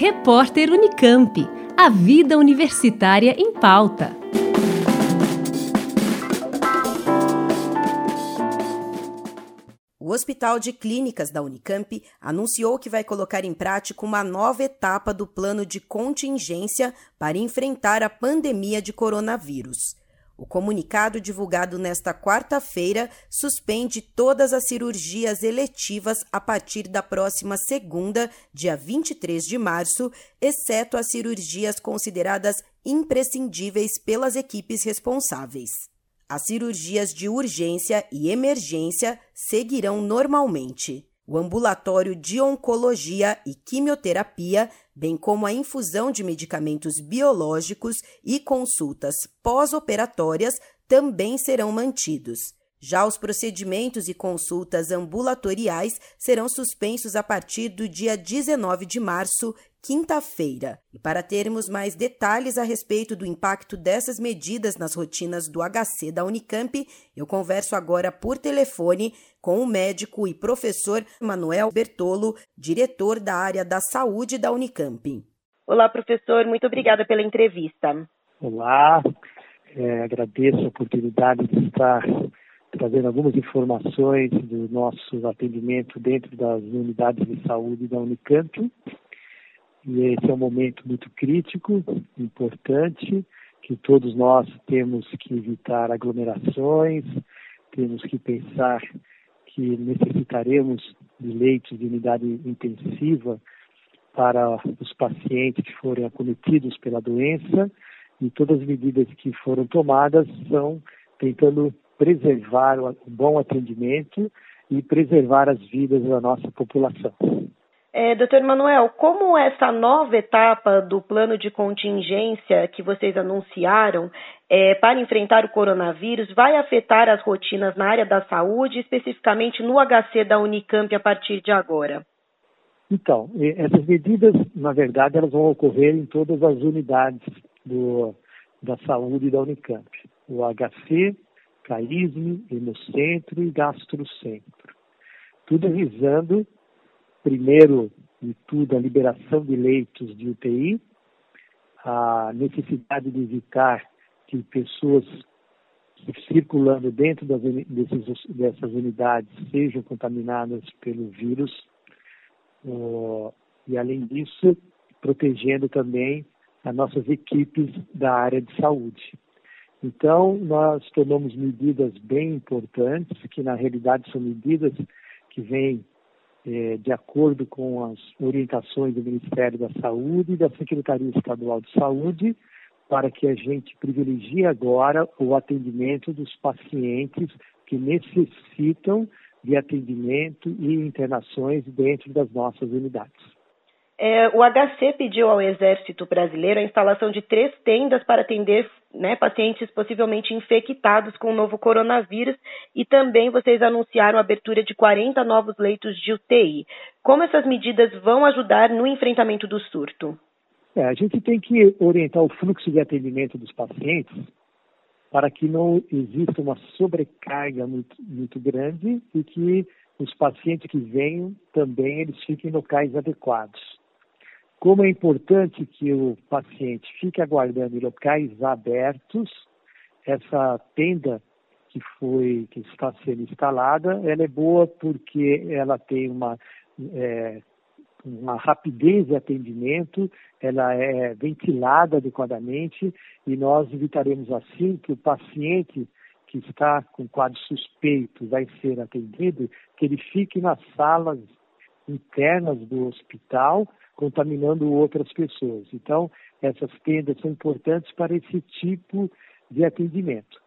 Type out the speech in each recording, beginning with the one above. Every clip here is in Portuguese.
Repórter Unicamp. A vida universitária em pauta. O Hospital de Clínicas da Unicamp anunciou que vai colocar em prática uma nova etapa do plano de contingência para enfrentar a pandemia de coronavírus. O comunicado divulgado nesta quarta-feira suspende todas as cirurgias eletivas a partir da próxima segunda, dia 23 de março, exceto as cirurgias consideradas imprescindíveis pelas equipes responsáveis. As cirurgias de urgência e emergência seguirão normalmente. O ambulatório de oncologia e quimioterapia bem como a infusão de medicamentos biológicos e consultas pós-operatórias também serão mantidos. Já os procedimentos e consultas ambulatoriais serão suspensos a partir do dia 19 de março, quinta-feira. E para termos mais detalhes a respeito do impacto dessas medidas nas rotinas do HC da Unicamp, eu converso agora por telefone com o médico e professor Manuel Bertolo, diretor da área da saúde da Unicamp. Olá, professor, muito obrigada pela entrevista. Olá, é, agradeço a oportunidade de estar trazendo algumas informações do nosso atendimento dentro das unidades de saúde da Unicamp. E esse é um momento muito crítico, importante, que todos nós temos que evitar aglomerações, temos que pensar que necessitaremos de leitos de unidade intensiva para os pacientes que forem acometidos pela doença e todas as medidas que foram tomadas são tentando preservar o bom atendimento e preservar as vidas da nossa população. É, Doutor Manuel, como essa nova etapa do plano de contingência que vocês anunciaram é, para enfrentar o coronavírus vai afetar as rotinas na área da saúde, especificamente no HC da Unicamp a partir de agora? Então, essas medidas, na verdade, elas vão ocorrer em todas as unidades do, da saúde da Unicamp. O HC, CAISM, Hemocentro e Gastrocentro. Tudo visando, primeiro de tudo, a liberação de leitos de UTI, a necessidade de evitar que pessoas circulando dentro das, desses, dessas unidades sejam contaminadas pelo vírus, uh, e além disso, protegendo também as nossas equipes da área de saúde. Então, nós tomamos medidas bem importantes, que na realidade são medidas que vêm é, de acordo com as orientações do Ministério da Saúde e da Secretaria Estadual de Saúde, para que a gente privilegie agora o atendimento dos pacientes que necessitam de atendimento e internações dentro das nossas unidades. É, o HC pediu ao Exército Brasileiro a instalação de três tendas para atender né, pacientes possivelmente infectados com o novo coronavírus e também vocês anunciaram a abertura de 40 novos leitos de UTI. Como essas medidas vão ajudar no enfrentamento do surto? É, a gente tem que orientar o fluxo de atendimento dos pacientes para que não exista uma sobrecarga muito, muito grande e que os pacientes que venham também eles fiquem em locais adequados. Como é importante que o paciente fique aguardando em locais abertos, essa tenda que foi que está sendo instalada, ela é boa porque ela tem uma é, uma rapidez de atendimento, ela é ventilada adequadamente e nós evitaremos assim que o paciente que está com quadro suspeito vai ser atendido, que ele fique nas salas internas do hospital contaminando outras pessoas. Então, essas tendas são importantes para esse tipo de atendimento.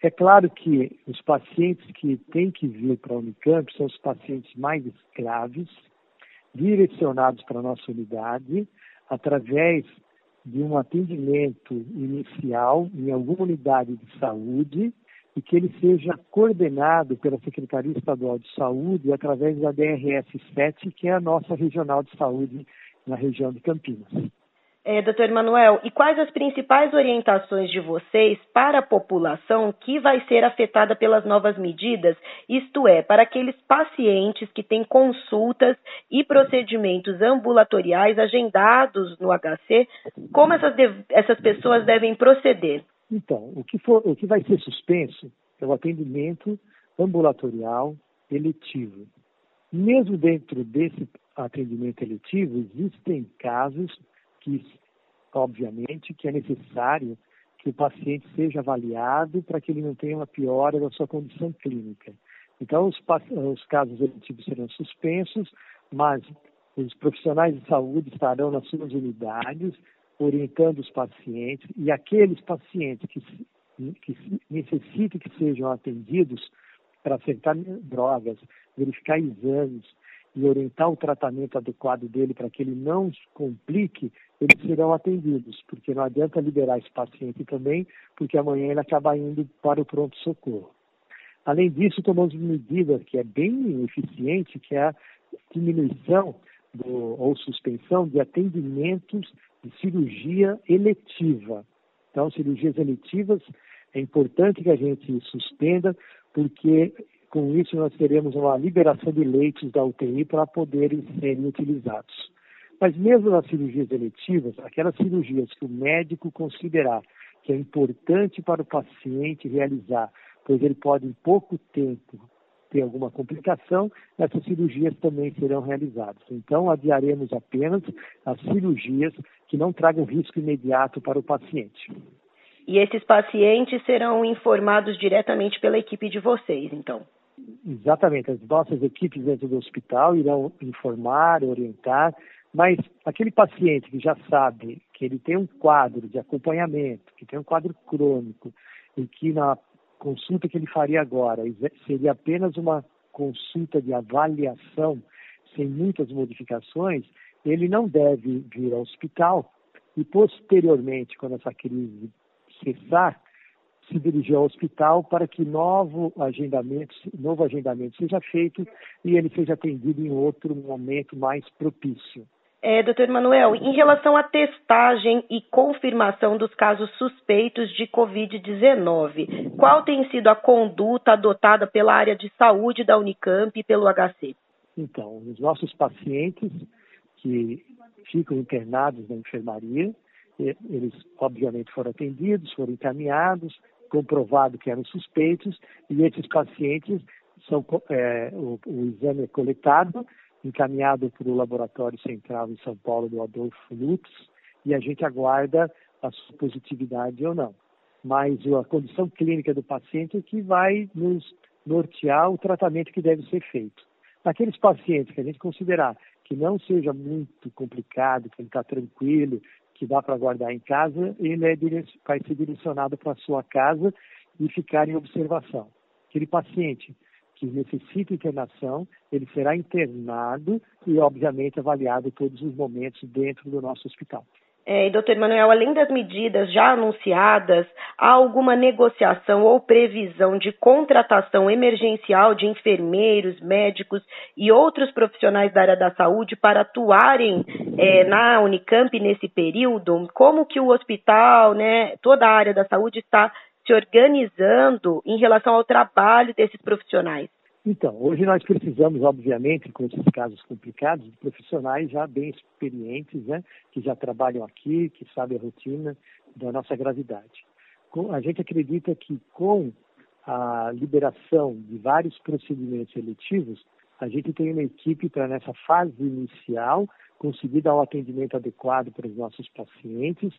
É claro que os pacientes que têm que vir para a Unicamp são os pacientes mais graves, direcionados para a nossa unidade, através de um atendimento inicial em alguma unidade de saúde, e que ele seja coordenado pela Secretaria Estadual de Saúde através da DRS 7, que é a nossa regional de saúde na região de Campinas. É, doutor Emanuel, e quais as principais orientações de vocês para a população que vai ser afetada pelas novas medidas? Isto é, para aqueles pacientes que têm consultas e procedimentos ambulatoriais agendados no HC, como essas, essas pessoas devem proceder? Então, o que, for, o que vai ser suspenso é o atendimento ambulatorial eletivo. Mesmo dentro desse atendimento eletivo, existem casos que, obviamente, que é necessário que o paciente seja avaliado para que ele não tenha uma piora da sua condição clínica. Então, os, os casos eletivos serão suspensos, mas os profissionais de saúde estarão nas suas unidades orientando os pacientes e aqueles pacientes que, que necessitem que sejam atendidos para acertar drogas, verificar exames, e orientar o tratamento adequado dele para que ele não complique, eles serão atendidos, porque não adianta liberar esse paciente também, porque amanhã ele acaba indo para o pronto-socorro. Além disso, tomamos medida que é bem eficiente, que é a diminuição do, ou suspensão de atendimentos de cirurgia eletiva. Então, cirurgias eletivas é importante que a gente suspenda, porque com isso, nós teremos uma liberação de leitos da UTI para poderem serem utilizados. Mas mesmo nas cirurgias eletivas, aquelas cirurgias que o médico considerar que é importante para o paciente realizar, pois ele pode em pouco tempo ter alguma complicação, essas cirurgias também serão realizadas. Então, adiaremos apenas as cirurgias que não tragam risco imediato para o paciente. E esses pacientes serão informados diretamente pela equipe de vocês, então? Exatamente, as nossas equipes dentro do hospital irão informar, orientar, mas aquele paciente que já sabe que ele tem um quadro de acompanhamento, que tem um quadro crônico, e que na consulta que ele faria agora seria apenas uma consulta de avaliação, sem muitas modificações, ele não deve vir ao hospital e posteriormente, quando essa crise cessar, se dirigir ao hospital para que novo agendamento, novo agendamento seja feito e ele seja atendido em outro momento mais propício. É, doutor Manuel, em relação à testagem e confirmação dos casos suspeitos de Covid-19, qual tem sido a conduta adotada pela área de saúde da Unicamp e pelo HC? Então, os nossos pacientes que ficam internados na enfermaria, eles obviamente foram atendidos, foram encaminhados, comprovado que eram suspeitos, e esses pacientes são, é, o, o, exame é coletado, encaminhado para o Laboratório Central em São Paulo do Adolfo Lutz, e a gente aguarda a sua positividade ou não. Mas a condição clínica do paciente é que vai nos nortear o tratamento que deve ser feito. Naqueles pacientes que a gente considerar que não seja muito complicado, que ele está tranquilo, que dá para guardar em casa, ele é, vai ser direcionado para a sua casa e ficar em observação. Aquele paciente que necessita internação, ele será internado e, obviamente, avaliado todos os momentos dentro do nosso hospital. É, e, doutor Manuel, além das medidas já anunciadas, há alguma negociação ou previsão de contratação emergencial de enfermeiros, médicos e outros profissionais da área da saúde para atuarem é, na Unicamp nesse período? Como que o hospital, né, toda a área da saúde está se organizando em relação ao trabalho desses profissionais? Então, hoje nós precisamos, obviamente, com esses casos complicados, de profissionais já bem experientes, né, que já trabalham aqui, que sabem a rotina da nossa gravidade. A gente acredita que com a liberação de vários procedimentos eletivos, a gente tem uma equipe para, nessa fase inicial, conseguir dar um atendimento adequado para os nossos pacientes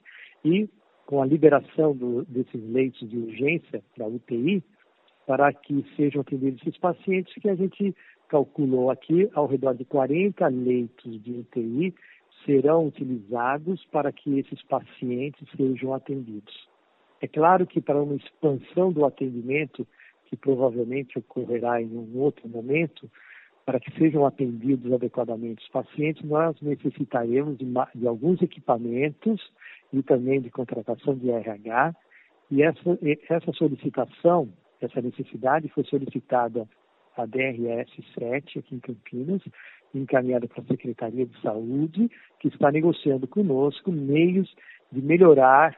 e, com a liberação do, desses leitos de urgência da UTI, para que sejam atendidos esses pacientes, que a gente calculou aqui ao redor de 40 leitos de UTI serão utilizados para que esses pacientes sejam atendidos. É claro que para uma expansão do atendimento, que provavelmente ocorrerá em um outro momento, para que sejam atendidos adequadamente os pacientes, nós necessitaremos de, de alguns equipamentos e também de contratação de RH. E essa, essa solicitação essa necessidade foi solicitada a DRS 7 aqui em Campinas, encaminhada para a Secretaria de Saúde, que está negociando conosco meios de melhorar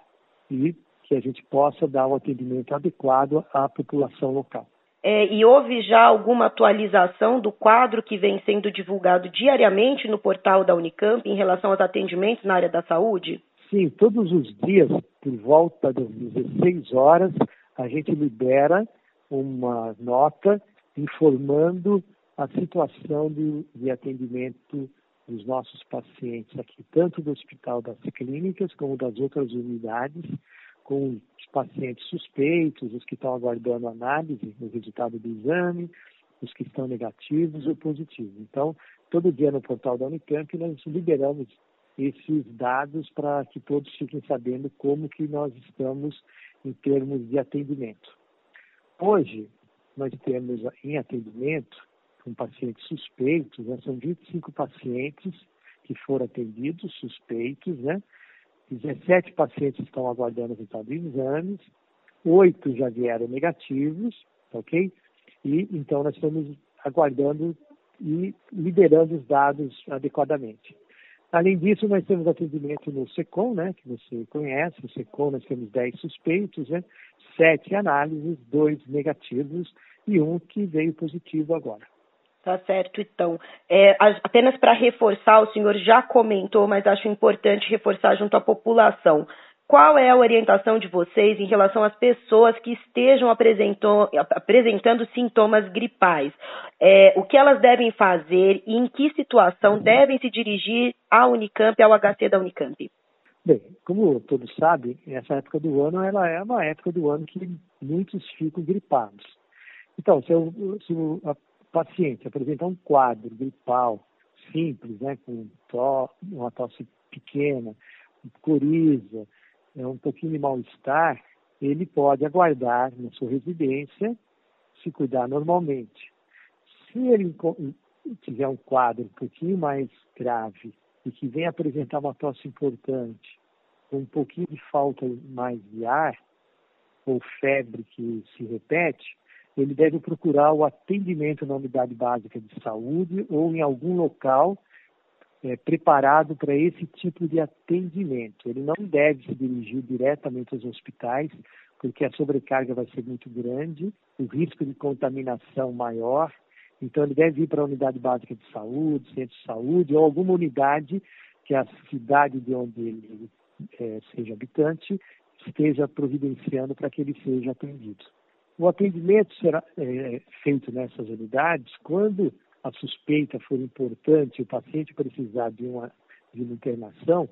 e que a gente possa dar um atendimento adequado à população local. É, e houve já alguma atualização do quadro que vem sendo divulgado diariamente no portal da Unicamp em relação aos atendimentos na área da saúde? Sim, todos os dias, por volta das 16 horas, a gente libera uma nota informando a situação de, de atendimento dos nossos pacientes aqui, tanto do Hospital das Clínicas como das outras unidades, com os pacientes suspeitos, os que estão aguardando análise, o resultado do exame, os que estão negativos ou positivos. Então, todo dia no portal da Unicamp nós liberamos esses dados para que todos fiquem sabendo como que nós estamos em termos de atendimento. Hoje, nós temos em atendimento com pacientes suspeitos, né, são 25 pacientes que foram atendidos, suspeitos, né? 17 pacientes estão aguardando o resultado de exames, oito já vieram negativos, ok? E então nós estamos aguardando e liberando os dados adequadamente. Além disso, nós temos atendimento no SECOM, né, que você conhece. No SECOM nós temos 10 suspeitos, né, 7 análises, 2 negativos e um que veio positivo agora. Tá certo, então. É, apenas para reforçar, o senhor já comentou, mas acho importante reforçar junto à população. Qual é a orientação de vocês em relação às pessoas que estejam apresentando sintomas gripais? É, o que elas devem fazer e em que situação devem se dirigir à Unicamp, ao HC da Unicamp? Bem, como todos sabem, essa época do ano ela é uma época do ano que muitos ficam gripados. Então, se, eu, se a paciente apresentar um quadro gripal simples, né, com to, uma tosse pequena, coriza, um pouquinho de mal-estar, ele pode aguardar na sua residência, se cuidar normalmente. Se ele tiver um quadro um pouquinho mais grave e que vem apresentar uma tosse importante, um pouquinho de falta mais de ar, ou febre que se repete, ele deve procurar o atendimento na unidade básica de saúde ou em algum local é, preparado para esse tipo de atendimento. Ele não deve se dirigir diretamente aos hospitais, porque a sobrecarga vai ser muito grande, o risco de contaminação maior. Então, ele deve ir para a unidade básica de saúde, centro de saúde ou alguma unidade que a cidade de onde ele é, seja habitante esteja providenciando para que ele seja atendido. O atendimento será é, feito nessas unidades quando a suspeita for importante, o paciente precisar de uma, de uma internação,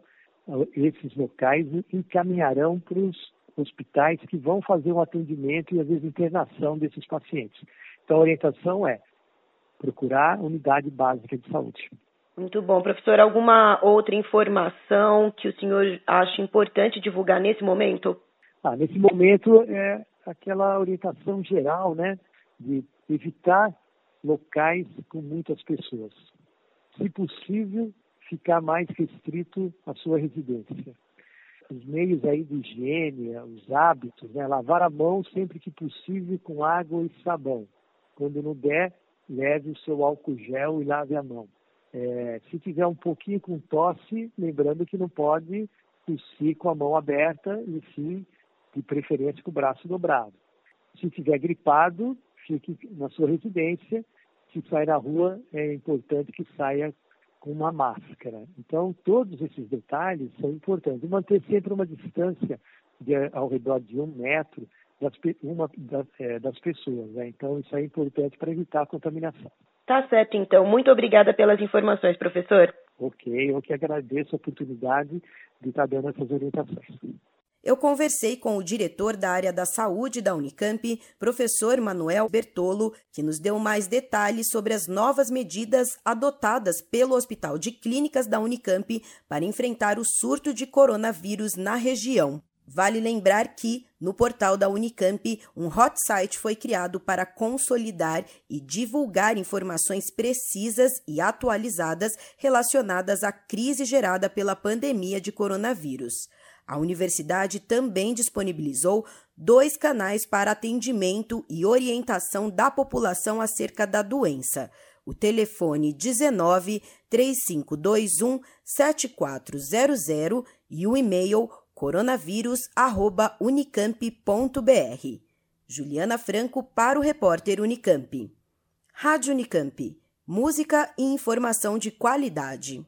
esses locais encaminharão para os hospitais que vão fazer um atendimento e, às vezes, internação desses pacientes. Então, a orientação é procurar unidade básica de saúde. Muito bom. Professor, alguma outra informação que o senhor acha importante divulgar nesse momento? Ah, nesse momento, é, aquela orientação geral, né, de evitar locais com muitas pessoas. Se possível, ficar mais restrito à sua residência. Os meios aí de higiene, os hábitos, né, lavar a mão sempre que possível com água e sabão. Quando não der, leve o seu álcool gel e lave a mão. É, se tiver um pouquinho com tosse, lembrando que não pode tossir com a mão aberta e sim de preferência com o braço dobrado. Se estiver gripado, fique na sua residência. Se sair na rua, é importante que saia com uma máscara. Então, todos esses detalhes são importantes. manter sempre uma distância de, ao redor de um metro das, uma, das, é, das pessoas. Né? Então, isso é importante para evitar a contaminação. Tá certo, então. Muito obrigada pelas informações, professor. Ok, eu que agradeço a oportunidade de estar dando essas orientações eu conversei com o diretor da área da saúde da Unicamp, professor Manuel Bertolo, que nos deu mais detalhes sobre as novas medidas adotadas pelo Hospital de Clínicas da Unicamp para enfrentar o surto de coronavírus na região. Vale lembrar que, no portal da Unicamp, um hot site foi criado para consolidar e divulgar informações precisas e atualizadas relacionadas à crise gerada pela pandemia de coronavírus. A universidade também disponibilizou dois canais para atendimento e orientação da população acerca da doença. O telefone 19 3521 7400 e o e-mail coronavírus@unicamp.br. Juliana Franco para o repórter Unicamp. Rádio Unicamp. Música e informação de qualidade.